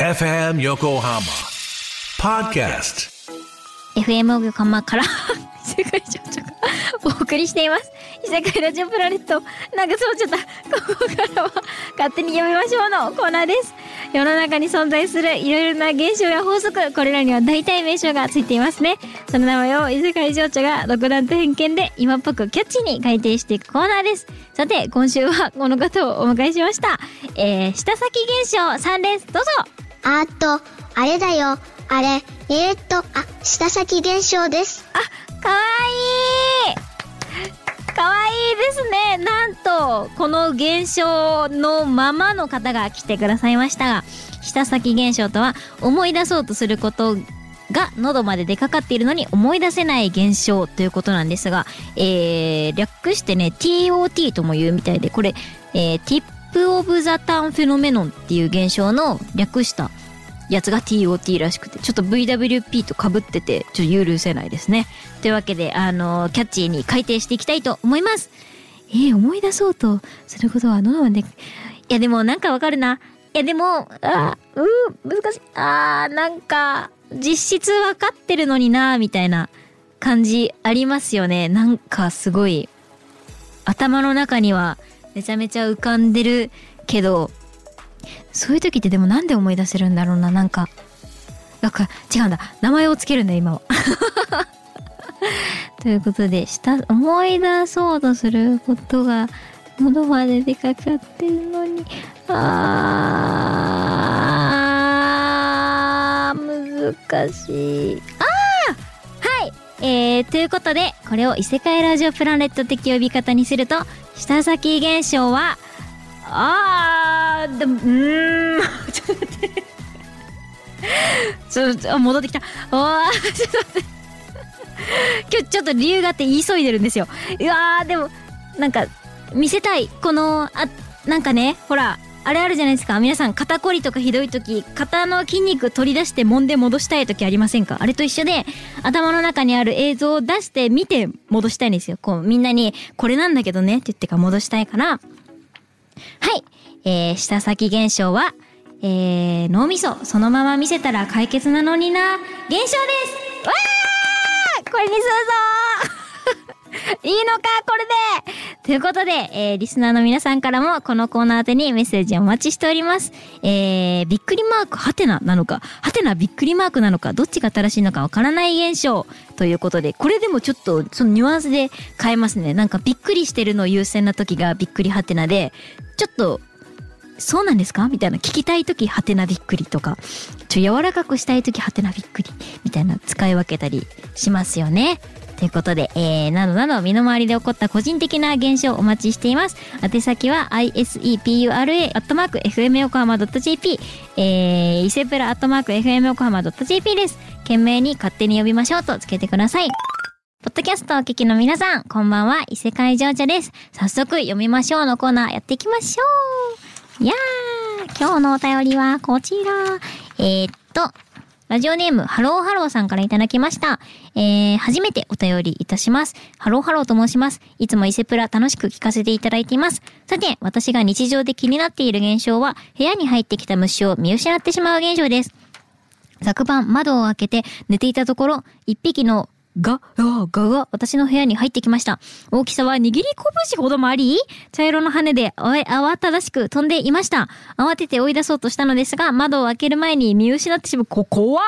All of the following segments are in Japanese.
FM Yokohama Podcast FM 横浜から 世界情緒がお送りしています。異世界ラジオプラネット。なんかそうちゃった。ここからは勝手に読みましょうのコーナーです。世の中に存在するいろいろな現象や法則、これらには大体名称がついていますね。その名前を異世界情緒が独断と偏見で今っぽくキャッチに改定していくコーナーです。さて、今週はこの方をお迎えしました。えー、下先現象さんです。どうぞあと、あれだよ。あれ、えー、っと、あ、下先現象です。あ、かわいいかわいいですねなんとこの現象のままの方が来てくださいましたが舌先現象とは思い出そうとすることが喉まで出かかっているのに思い出せない現象ということなんですが、えー、略してね TOT とも言うみたいでこれ、えー、ティッップオブザターンフェノメノンっていう現象の略したやつが TOT らしくて、ちょっと VWP と被ってて、ちょっと許せないですね。というわけで、あの、キャッチーに改定していきたいと思います。えー、思い出そうとすることは喉まで、いやでもなんかわかるな。いやでも、あうー、難しい。あー、なんか、実質わかってるのになみたいな感じありますよね。なんかすごい、頭の中にはめちゃめちゃ浮かんでるけど、そういう時ってでもなんで思い出せるんだろうななんか。だか違うんだ。名前をつけるんだ今は。ということでした思い出そうとすることが喉まで出かかってるのに。あー難しい。あーはい。えー、ということでこれを異世界ラジオプラネット的呼び方にすると舌先現象はああでもうん。ちょっと待って。ちょっとあ戻ってきた。あーちょっと待って。今日ちょっと理由があって急いでるんですよ。うわーでもなんか見せたい。このあなんかねほらあれあるじゃないですか。皆さん肩こりとかひどい時肩の筋肉取り出して揉んで戻したい時ありませんか？あれと一緒で頭の中にある映像を出して見て戻したいんですよ。こうみんなにこれなんだけどねって言ってか戻したいから。はい。えー、舌先現象は、えー、脳みそ、そのまま見せたら解決なのにな、現象です。わー！これにするぞー！いいのかこれでということで、えー、リスナーの皆さんからもこのコーナー宛てにメッセージお待ちしております。えー、びっくりマーク、ハテナなのか、ハテナびっくりマークなのか、どっちが正しいのかわからない現象ということで、これでもちょっとそのニュアンスで変えますね。なんかびっくりしてるの優先な時がびっくりハテナで、ちょっとそうなんですかみたいな聞きたい時はてなびっくりとかちょ柔らかくしたい時はてなびっくりみたいな使い分けたりしますよね。ということで、えー、などなど身の回りで起こった個人的な現象をお待ちしています。宛先は isepura.fmyokohama.jp えー、伊勢プラ .fmyokohama.jp です。件名に勝手に読みましょうとつけてください。ポッドキャストをお聞きの皆さん、こんばんは、異世界情緒です。早速読みましょうのコーナーやっていきましょう。いやー、今日のお便りはこちら。えー、っと、ラジオネーム、ハローハローさんからいただきました。えー、初めてお便りいたします。ハローハローと申します。いつも伊勢プラ楽しく聞かせていただいています。さて、私が日常で気になっている現象は、部屋に入ってきた虫を見失ってしまう現象です。昨晩窓を開けて寝ていたところ、一匹のが、がが私の部屋に入ってきました。大きさは握り拳ほどもあり、茶色の羽で慌ただしく飛んでいました。慌てて追い出そうとしたのですが、窓を開ける前に見失ってしまう。こ、怖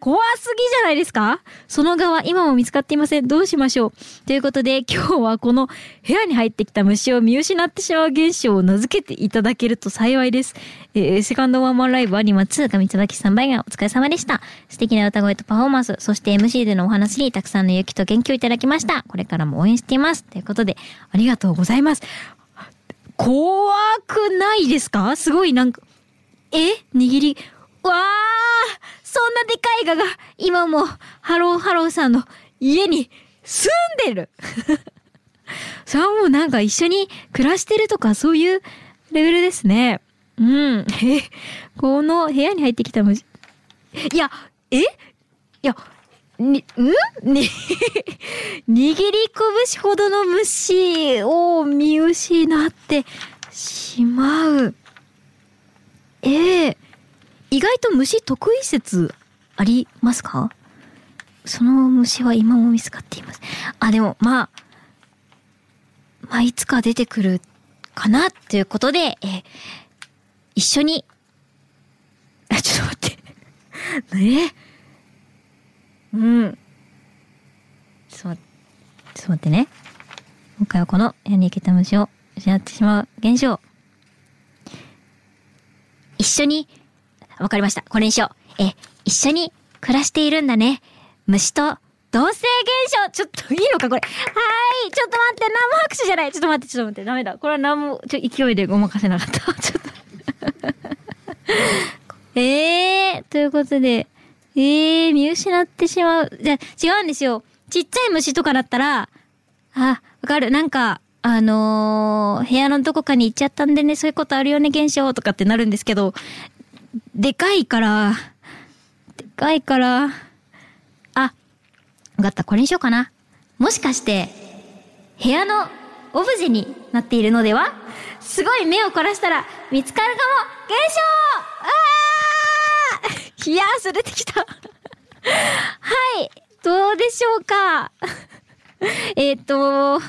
怖すぎじゃないですか？その側、今も見つかっていません。どうしましょう？ということで、今日はこの部屋に入ってきた虫を見失ってしまう現象を名付けていただけると幸いです。えー、セカンドワンマンライブアニマ2、神椿さん倍がお疲れ様でした。素敵な歌声とパフォーマンス、そして MC でのお話にたくさんの勇気と元気をいただきました。これからも応援しています。ということで、ありがとうございます。怖くないですか？すごいなんか、え？握り、わーそんなでかい蛾が今もハローハローさんの家に住んでるそれはもうなんか一緒に暮らしてるとかそういうレベルですね。うん。え、この部屋に入ってきた虫。いや、え？いや、に、ん？に、握り拳ほどの虫を見失ってしまう。ええ意外と虫得意説ありますか？その虫は今も見つかっています。あ、でも、まあ、まあ、いつか出てくるかなということで、え一緒に、あ、ちょっと待って。え？うん。ちょっと待って、ちょっと待ってね。今回はこの部屋に生けた虫を失ってしまう現象。一緒に、わかりました。これにしよう。え、一緒に暮らしているんだね。虫と同性現象。ちょっといいのかこれ。はい。ちょっと待って。何も拍手じゃない。ちょっと待って、ちょっと待って。ダメだ。これは何も、ちょ、勢いでごまかせなかった。ちょっと。えー、ということで、えー、見失ってしまう。じゃ、違うんですよ。ちっちゃい虫とかだったら、あ、わかる。なんか、あのー部屋のどこかに行っちゃったんでね、そういうことあるよね、現象とかってなるんですけど、でかいから、でかいから、あ、わかった。これにしようかな。もしかして、部屋のオブジェになっているのでは？すごい目を凝らしたら見つかるかも現象あーいやー、それてきた。はい。どうでしょうか えっと、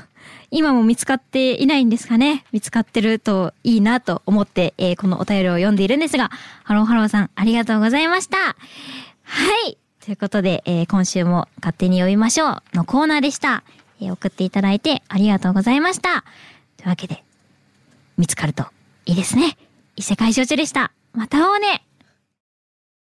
今も見つかっていないんですかね見つかってるといいなと思って、えーこのお便りを読んでいるんですが、ハローハローさん、ありがとうございました。はい。ということで、えー今週も勝手に読みましょうのコーナーでした。えー送っていただいてありがとうございました。というわけで、見つかるといいですね。異世界情緒でした。また会おうね